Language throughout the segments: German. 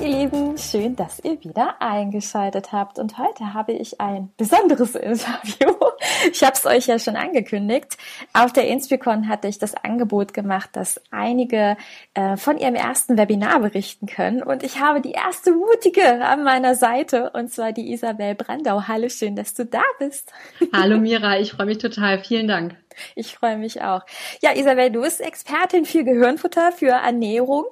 Ihr Lieben, schön, dass ihr wieder eingeschaltet habt. Und heute habe ich ein besonderes Interview. Ich habe es euch ja schon angekündigt. Auf der Inspicon hatte ich das Angebot gemacht, dass einige äh, von ihrem ersten Webinar berichten können. Und ich habe die erste Mutige an meiner Seite, und zwar die Isabel Brandau. Hallo, schön, dass du da bist. Hallo Mira, ich freue mich total. Vielen Dank. Ich freue mich auch. Ja, Isabel, du bist Expertin für Gehirnfutter, für Ernährung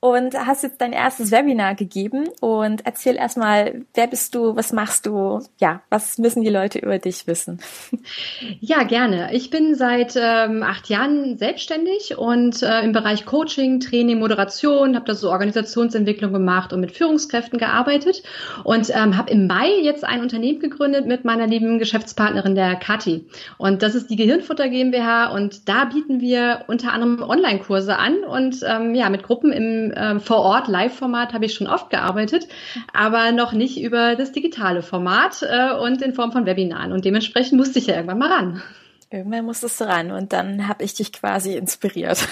und hast jetzt dein erstes Webinar gegeben. Und erzähl erstmal, wer bist du, was machst du? Ja, was müssen die Leute über dich wissen? Ja, gerne. Ich bin seit ähm, acht Jahren selbstständig und äh, im Bereich Coaching, Training, Moderation, habe da so Organisationsentwicklung gemacht und mit Führungskräften gearbeitet und ähm, habe im Mai jetzt ein Unternehmen gegründet mit meiner lieben Geschäftspartnerin der Kathi. Und das ist die Gehirnfutter GmbH und da bieten wir unter anderem Online-Kurse an und ähm, ja, mit Gruppen im ähm, vor Ort Live-Format habe ich schon oft gearbeitet, aber noch nicht über das digitale Format äh, und in Form von Webinaren. Und dementsprechend musste ich ja irgendwann mal ran. Irgendwann musstest du ran und dann habe ich dich quasi inspiriert.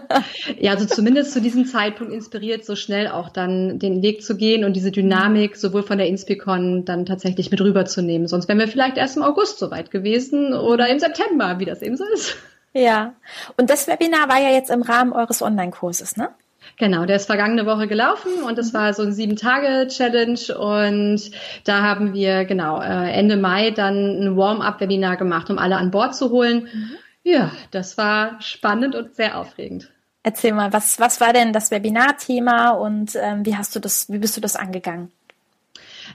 ja, also zumindest zu diesem Zeitpunkt inspiriert, so schnell auch dann den Weg zu gehen und diese Dynamik sowohl von der Inspicon dann tatsächlich mit rüberzunehmen. Sonst wären wir vielleicht erst im August soweit gewesen oder im September, wie das eben so ist. Ja, und das Webinar war ja jetzt im Rahmen eures Online-Kurses, ne? Genau, der ist vergangene Woche gelaufen und das war so ein Sieben-Tage-Challenge und da haben wir genau äh, Ende Mai dann ein Warm-up-Webinar gemacht, um alle an Bord zu holen. Mhm. Ja, das war spannend und sehr aufregend. Erzähl mal, was, was war denn das Webinarthema und ähm, wie hast du das, wie bist du das angegangen?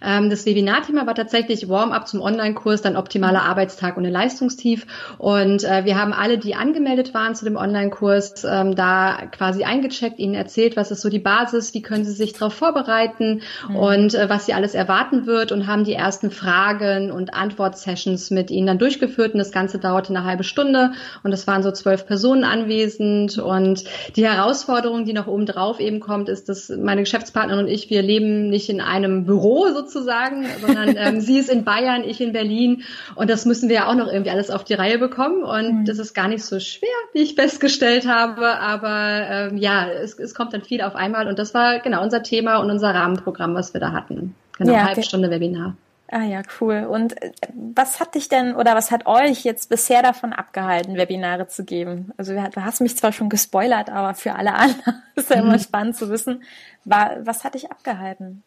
Ähm, das Webinarthema war tatsächlich Warm-up zum Online-Kurs, dann optimaler Arbeitstag ohne Leistungstief. Und äh, wir haben alle, die angemeldet waren zu dem Online-Kurs, ähm, da quasi eingecheckt, ihnen erzählt, was ist so die Basis, wie können sie sich darauf vorbereiten mhm. und äh, was sie alles erwarten wird und haben die ersten Fragen und Antwort-Sessions mit ihnen dann durchgeführt. Und das Ganze dauerte eine halbe Stunde und es waren so zwölf Personen anwesend. Und die Herausforderung, die noch oben drauf eben kommt, ist, dass meine Geschäftspartnerin und ich, wir leben nicht in einem Büro sozusagen, sozusagen, sondern ähm, sie ist in Bayern, ich in Berlin und das müssen wir ja auch noch irgendwie alles auf die Reihe bekommen und mhm. das ist gar nicht so schwer, wie ich festgestellt habe, aber ähm, ja, es, es kommt dann viel auf einmal und das war genau unser Thema und unser Rahmenprogramm, was wir da hatten. Genau, ja, halbe Stunde Webinar. Ah ja, cool. Und äh, was hat dich denn oder was hat euch jetzt bisher davon abgehalten, Webinare zu geben? Also du hast mich zwar schon gespoilert, aber für alle anderen ist ja immer mhm. spannend zu wissen, was hat dich abgehalten?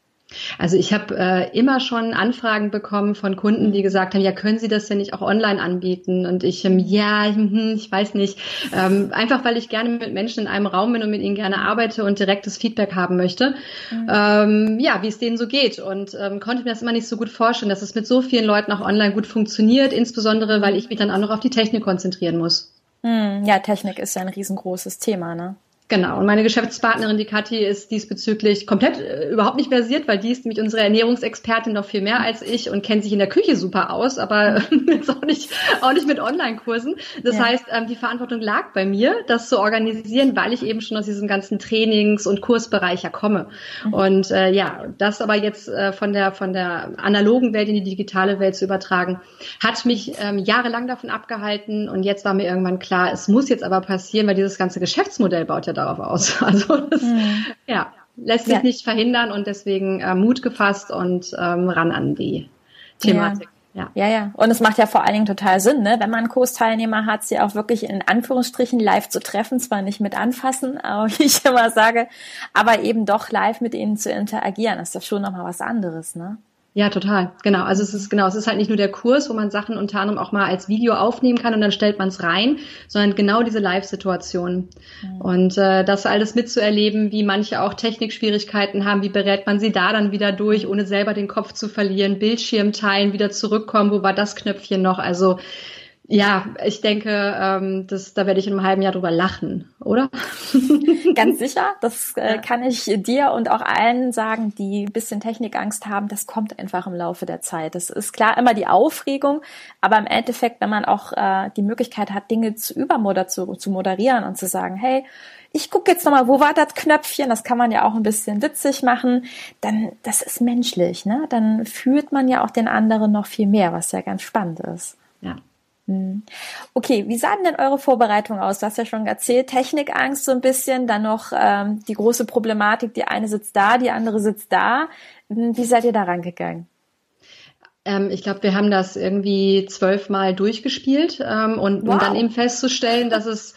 Also ich habe äh, immer schon Anfragen bekommen von Kunden, die gesagt haben, ja, können Sie das denn nicht auch online anbieten? Und ich, ähm, ja, hm, ich weiß nicht. Ähm, einfach weil ich gerne mit Menschen in einem Raum bin und mit ihnen gerne arbeite und direktes Feedback haben möchte. Mhm. Ähm, ja, wie es denen so geht. Und ähm, konnte mir das immer nicht so gut vorstellen, dass es mit so vielen Leuten auch online gut funktioniert, insbesondere weil ich mich dann auch noch auf die Technik konzentrieren muss. Mhm. Ja, Technik ist ja ein riesengroßes Thema, ne? Genau, und meine Geschäftspartnerin, die Kathi, ist diesbezüglich komplett äh, überhaupt nicht versiert, weil die ist nämlich unsere Ernährungsexpertin noch viel mehr als ich und kennt sich in der Küche super aus, aber jetzt auch nicht, auch nicht mit Online-Kursen. Das ja. heißt, ähm, die Verantwortung lag bei mir, das zu organisieren, weil ich eben schon aus diesem ganzen Trainings- und Kursbereich ja komme. Mhm. Und äh, ja, das aber jetzt äh, von der von der analogen Welt in die digitale Welt zu übertragen, hat mich ähm, jahrelang davon abgehalten und jetzt war mir irgendwann klar, es muss jetzt aber passieren, weil dieses ganze Geschäftsmodell baut ja darauf aus. Also das, mhm. ja, lässt sich ja. nicht verhindern und deswegen äh, Mut gefasst und ähm, ran an die Thematik. Ja. ja, ja. Und es macht ja vor allen Dingen total Sinn, ne? wenn man Kursteilnehmer hat, sie auch wirklich in Anführungsstrichen live zu treffen, zwar nicht mit anfassen, aber wie ich immer sage, aber eben doch live mit ihnen zu interagieren. Das ist doch schon nochmal was anderes, ne? Ja, total. Genau. Also es ist genau, es ist halt nicht nur der Kurs, wo man Sachen unter anderem auch mal als Video aufnehmen kann und dann stellt man es rein, sondern genau diese Live-Situation. Mhm. Und äh, das alles mitzuerleben, wie manche auch Technikschwierigkeiten haben, wie berät man sie da dann wieder durch, ohne selber den Kopf zu verlieren, Bildschirm teilen, wieder zurückkommen, wo war das Knöpfchen noch? Also Ja, ich denke, ähm, das, da werde ich in einem halben Jahr drüber lachen, oder? Ganz sicher. Das äh, kann ich dir und auch allen sagen, die ein bisschen Technikangst haben. Das kommt einfach im Laufe der Zeit. Das ist klar immer die Aufregung, aber im Endeffekt, wenn man auch äh, die Möglichkeit hat, Dinge zu übermoder zu, zu moderieren und zu sagen, hey, ich gucke jetzt nochmal, wo war das Knöpfchen? Das kann man ja auch ein bisschen witzig machen. Dann, das ist menschlich, ne? Dann fühlt man ja auch den anderen noch viel mehr, was ja ganz spannend ist. Ja. Hm. Okay, wie sah denn eure Vorbereitung aus? Du hast ja schon erzählt, Technikangst so ein bisschen, dann noch ähm, die große Problematik, die eine sitzt da, die andere sitzt da. Hm, wie seid ihr da rangegangen? Ähm, ich glaube, wir haben das irgendwie zwölfmal durchgespielt ähm, und wow. um dann eben festzustellen, dass es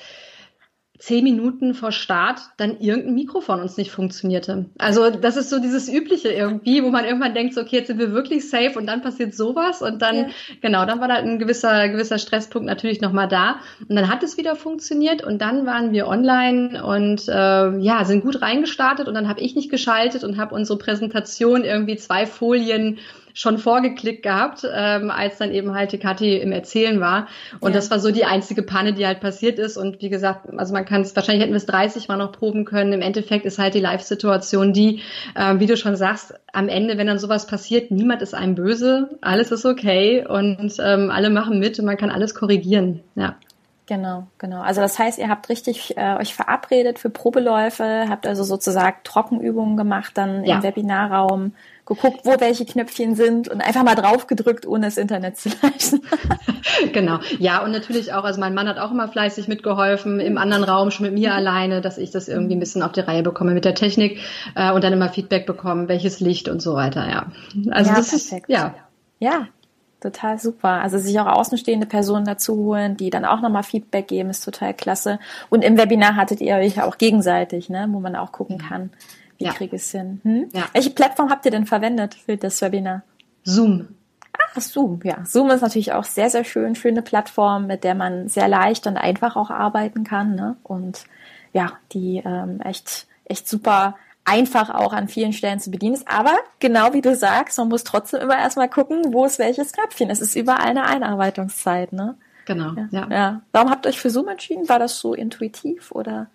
zehn Minuten vor Start dann irgendein Mikrofon uns nicht funktionierte. Also das ist so dieses Übliche irgendwie, wo man irgendwann denkt, so, okay, jetzt sind wir wirklich safe und dann passiert sowas und dann, ja. genau, dann war da ein gewisser, gewisser Stresspunkt natürlich nochmal da und dann hat es wieder funktioniert und dann waren wir online und äh, ja, sind gut reingestartet und dann habe ich nicht geschaltet und habe unsere Präsentation irgendwie zwei Folien schon vorgeklickt gehabt, ähm, als dann eben halt die Kathi im Erzählen war. Und ja. das war so die einzige Panne, die halt passiert ist. Und wie gesagt, also man kann es, wahrscheinlich hätten wir es 30 Mal noch proben können. Im Endeffekt ist halt die Live-Situation die, äh, wie du schon sagst, am Ende, wenn dann sowas passiert, niemand ist einem böse, alles ist okay und ähm, alle machen mit und man kann alles korrigieren. Ja. Genau, genau. Also das heißt, ihr habt richtig äh, euch verabredet für Probeläufe, habt also sozusagen Trockenübungen gemacht dann ja. im Webinarraum, geguckt, wo welche Knöpfchen sind und einfach mal drauf gedrückt, ohne das Internet zu leisten. genau. Ja, und natürlich auch, also mein Mann hat auch immer fleißig mitgeholfen, im anderen Raum schon mit mir alleine, dass ich das irgendwie ein bisschen auf die Reihe bekomme mit der Technik äh, und dann immer Feedback bekommen, welches Licht und so weiter, ja. Also ja, das perfekt. ist, ja. Ja, total super. Also sich auch außenstehende Personen dazu holen, die dann auch nochmal Feedback geben, ist total klasse. Und im Webinar hattet ihr euch auch gegenseitig, ne, wo man auch gucken kann, wie ja. kriege ich es hin. Hm? Ja. Welche Plattform habt ihr denn verwendet für das Webinar? Zoom. Ah, Zoom, ja. Zoom ist natürlich auch sehr, sehr schön, schöne Plattform, mit der man sehr leicht und einfach auch arbeiten kann. Ne? Und ja, die ähm, echt, echt super einfach auch an vielen Stellen zu bedienen ist. Aber genau wie du sagst, man muss trotzdem immer erstmal gucken, wo ist welches Knöpfchen. Es ist überall eine Einarbeitungszeit, ne? Genau, ja. ja. ja. Warum habt ihr euch für Zoom entschieden? War das so intuitiv oder?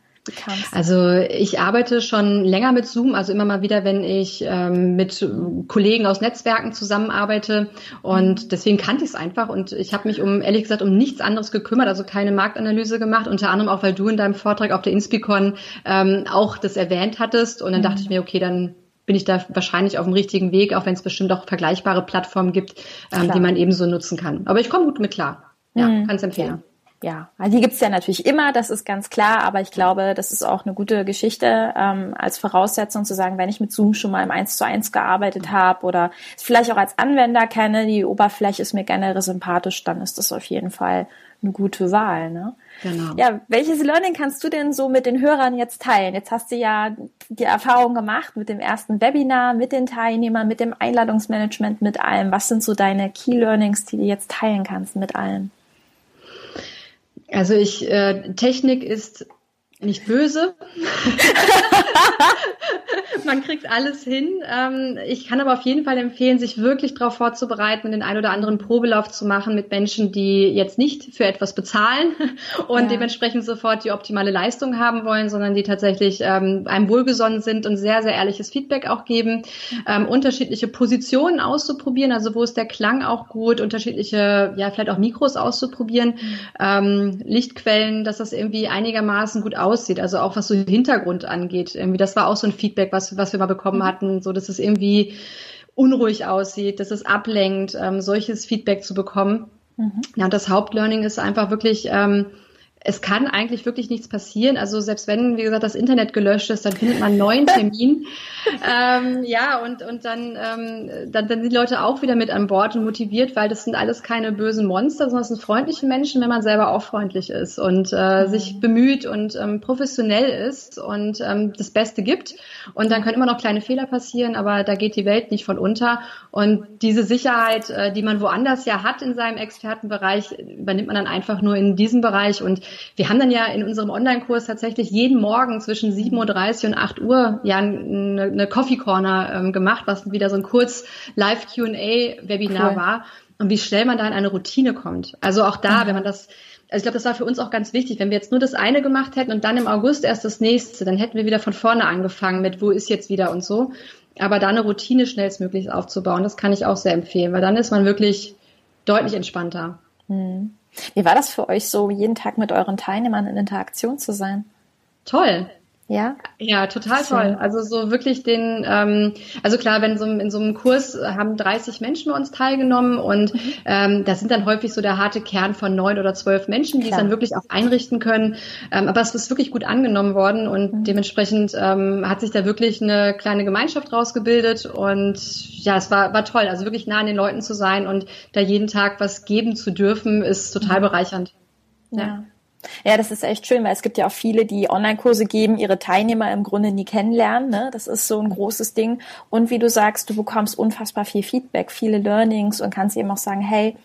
Also ich arbeite schon länger mit Zoom, also immer mal wieder, wenn ich ähm, mit Kollegen aus Netzwerken zusammenarbeite und deswegen kannte ich es einfach und ich habe mich um ehrlich gesagt um nichts anderes gekümmert, also keine Marktanalyse gemacht, unter anderem auch, weil du in deinem Vortrag auf der Inspicon ähm, auch das erwähnt hattest und dann mhm. dachte ich mir, okay, dann bin ich da wahrscheinlich auf dem richtigen Weg, auch wenn es bestimmt auch vergleichbare Plattformen gibt, ähm, die man ebenso nutzen kann. Aber ich komme gut mit klar. Ja, mhm. kann es empfehlen. Ja ja, also die gibt's ja natürlich immer, das ist ganz klar, aber ich glaube, das ist auch eine gute Geschichte ähm, als Voraussetzung zu sagen, wenn ich mit Zoom schon mal im 1 zu 1 gearbeitet habe oder es vielleicht auch als Anwender kenne, die Oberfläche ist mir generell sympathisch, dann ist das auf jeden Fall eine gute Wahl. Ne? Genau. Ja, welches Learning kannst du denn so mit den Hörern jetzt teilen? Jetzt hast du ja die Erfahrung gemacht mit dem ersten Webinar, mit den Teilnehmern, mit dem Einladungsmanagement, mit allem. Was sind so deine Key Learnings, die du jetzt teilen kannst mit allen? Also ich, äh, Technik ist nicht böse. Man kriegt alles hin. Ähm, ich kann aber auf jeden Fall empfehlen, sich wirklich darauf vorzubereiten, den ein oder anderen Probelauf zu machen mit Menschen, die jetzt nicht für etwas bezahlen und ja. dementsprechend sofort die optimale Leistung haben wollen, sondern die tatsächlich ähm, einem wohlgesonnen sind und sehr, sehr ehrliches Feedback auch geben, ähm, unterschiedliche Positionen auszuprobieren, also wo ist der Klang auch gut, unterschiedliche, ja, vielleicht auch Mikros auszuprobieren, Lichtquellen, dass das irgendwie einigermaßen gut aussieht, also auch was so Hintergrund angeht. Irgendwie, das war auch so ein Feedback, was, was wir mal bekommen mhm. hatten, so dass es irgendwie unruhig aussieht, dass es ablenkt, ähm, solches Feedback zu bekommen. Mhm. Ja, und das Hauptlearning ist einfach wirklich, ähm, es kann eigentlich wirklich nichts passieren. Also selbst wenn, wie gesagt, das Internet gelöscht ist, dann findet man einen neuen Termin. ähm, ja, und, und dann, ähm, dann, dann sind die Leute auch wieder mit an Bord und motiviert, weil das sind alles keine bösen Monster, sondern es sind freundliche Menschen, wenn man selber auch freundlich ist und äh, mhm. sich bemüht und ähm, professionell ist und ähm, das Beste gibt. Und dann können immer noch kleine Fehler passieren, aber da geht die Welt nicht von unter. Und diese Sicherheit, äh, die man woanders ja hat in seinem Expertenbereich, übernimmt man dann einfach nur in diesem Bereich und wir haben dann ja in unserem Online-Kurs tatsächlich jeden Morgen zwischen 7.30 Uhr und 8 Uhr ja eine, eine Coffee Corner ähm, gemacht, was wieder so ein kurz Live-Q&A-Webinar cool. war. Und wie schnell man da in eine Routine kommt. Also auch da, mhm. wenn man das also ich glaube, das war für uns auch ganz wichtig. Wenn wir jetzt nur das eine gemacht hätten und dann im August erst das nächste, dann hätten wir wieder von vorne angefangen mit, wo ist jetzt wieder und so. Aber da eine Routine schnellstmöglich aufzubauen, das kann ich auch sehr empfehlen, weil dann ist man wirklich deutlich entspannter. Hm. Wie war das für euch so, jeden Tag mit euren Teilnehmern in Interaktion zu sein? Toll. Ja? Ja, total toll. Also so wirklich den, ähm, also klar, wenn so in so einem Kurs haben 30 Menschen bei uns teilgenommen und mhm. ähm, das sind dann häufig so der harte Kern von neun oder zwölf Menschen, die klar. es dann wirklich auch einrichten können. Ähm, aber es ist wirklich gut angenommen worden und mhm. dementsprechend ähm, hat sich da wirklich eine kleine Gemeinschaft rausgebildet und ja, es war, war toll. Also wirklich nah an den Leuten zu sein und da jeden Tag was geben zu dürfen, ist total mhm. bereichernd. ja. ja. Ja, das ist echt schön, weil es gibt ja auch viele, die Online-Kurse geben, ihre Teilnehmer im Grunde nie kennenlernen. Ne? Das ist so ein großes Ding. Und wie du sagst, du bekommst unfassbar viel Feedback, viele Learnings und kannst eben auch sagen, hey,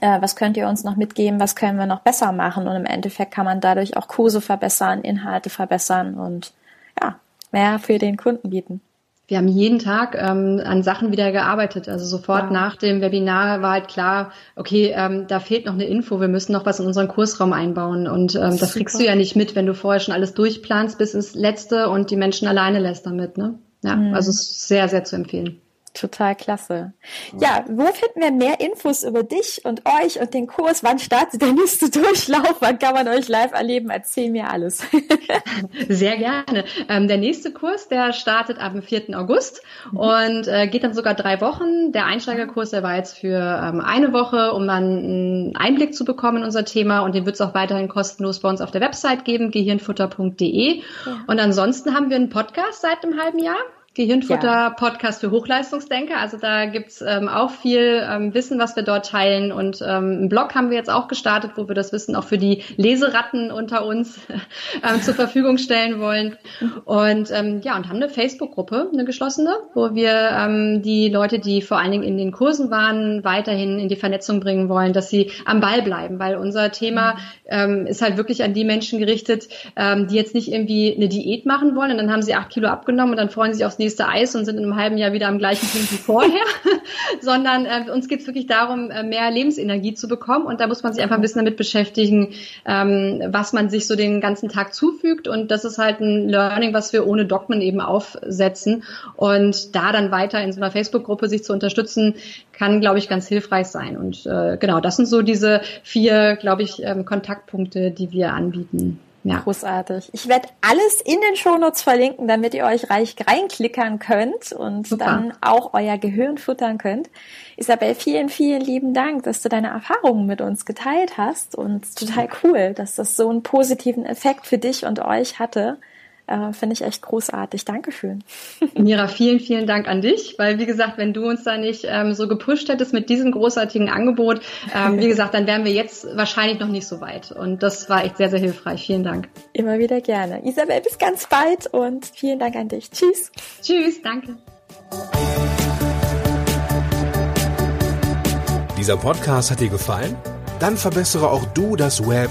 äh, was könnt ihr uns noch mitgeben, was können wir noch besser machen? Und im Endeffekt kann man dadurch auch Kurse verbessern, Inhalte verbessern und ja, mehr für den Kunden bieten wir haben jeden Tag ähm, an Sachen wieder gearbeitet. Also sofort ja. nach dem Webinar war halt klar, okay, ähm, da fehlt noch eine Info, wir müssen noch was in unseren Kursraum einbauen. Und ähm, das kriegst du ja nicht mit, wenn du vorher schon alles durchplanst bis ins Letzte und die Menschen alleine lässt damit. Ne? Ja, mhm. also sehr, sehr zu empfehlen. Total klasse. Ja, wo finden wir mehr Infos über dich und euch und den Kurs? Wann startet der nächste Durchlauf? Wann kann man euch live erleben? Erzähl mir alles. Sehr gerne. Ähm, der nächste Kurs, der startet am 4. August mhm. und äh, geht dann sogar drei Wochen. Der Einsteigerkurs, der war jetzt für ähm, eine Woche, um dann einen Einblick zu bekommen in unser Thema und den wird es auch weiterhin kostenlos bei uns auf der Website geben, gehirnfutter.de. Ja. Und ansonsten haben wir einen Podcast seit einem halben Jahr. Gehirnfutter-Podcast für Hochleistungsdenker. Also da gibt's ähm, auch viel ähm, Wissen, was wir dort teilen. Und ähm, einen Blog haben wir jetzt auch gestartet, wo wir das Wissen auch für die Leseratten unter uns ähm, zur Verfügung stellen wollen. Und ähm, ja, und haben eine Facebook-Gruppe, eine geschlossene, wo wir ähm, die Leute, die vor allen Dingen in den Kursen waren, weiterhin in die Vernetzung bringen wollen, dass sie am Ball bleiben, weil unser Thema ähm, ist halt wirklich an die Menschen gerichtet, ähm, die jetzt nicht irgendwie eine Diät machen wollen und dann haben sie acht Kilo abgenommen und dann freuen sie sich aufs nächste nächste Eis und sind in einem halben Jahr wieder am gleichen Punkt wie vorher, sondern äh, uns geht es wirklich darum, äh, mehr Lebensenergie zu bekommen. Und da muss man sich einfach ein bisschen damit beschäftigen, ähm, was man sich so den ganzen Tag zufügt. Und das ist halt ein Learning, was wir ohne Dogmen eben aufsetzen. Und da dann weiter in so einer Facebook-Gruppe sich zu unterstützen, kann, glaube ich, ganz hilfreich sein. Und äh, genau, das sind so diese vier, glaube ich, ähm, Kontaktpunkte, die wir anbieten. Ja. Großartig. Ich werde alles in den Shownotes verlinken, damit ihr euch reich reinklickern könnt und Super. dann auch euer Gehirn futtern könnt. Isabel, vielen, vielen lieben Dank, dass du deine Erfahrungen mit uns geteilt hast und total cool, dass das so einen positiven Effekt für dich und euch hatte. Äh, Finde ich echt großartig. Dankeschön. Mira, vielen, vielen Dank an dich, weil wie gesagt, wenn du uns da nicht ähm, so gepusht hättest mit diesem großartigen Angebot, ähm, wie gesagt, dann wären wir jetzt wahrscheinlich noch nicht so weit. Und das war echt sehr, sehr hilfreich. Vielen Dank. Immer wieder gerne. Isabel, bis ganz bald und vielen Dank an dich. Tschüss. Tschüss, danke. Dieser Podcast hat dir gefallen? Dann verbessere auch du das Web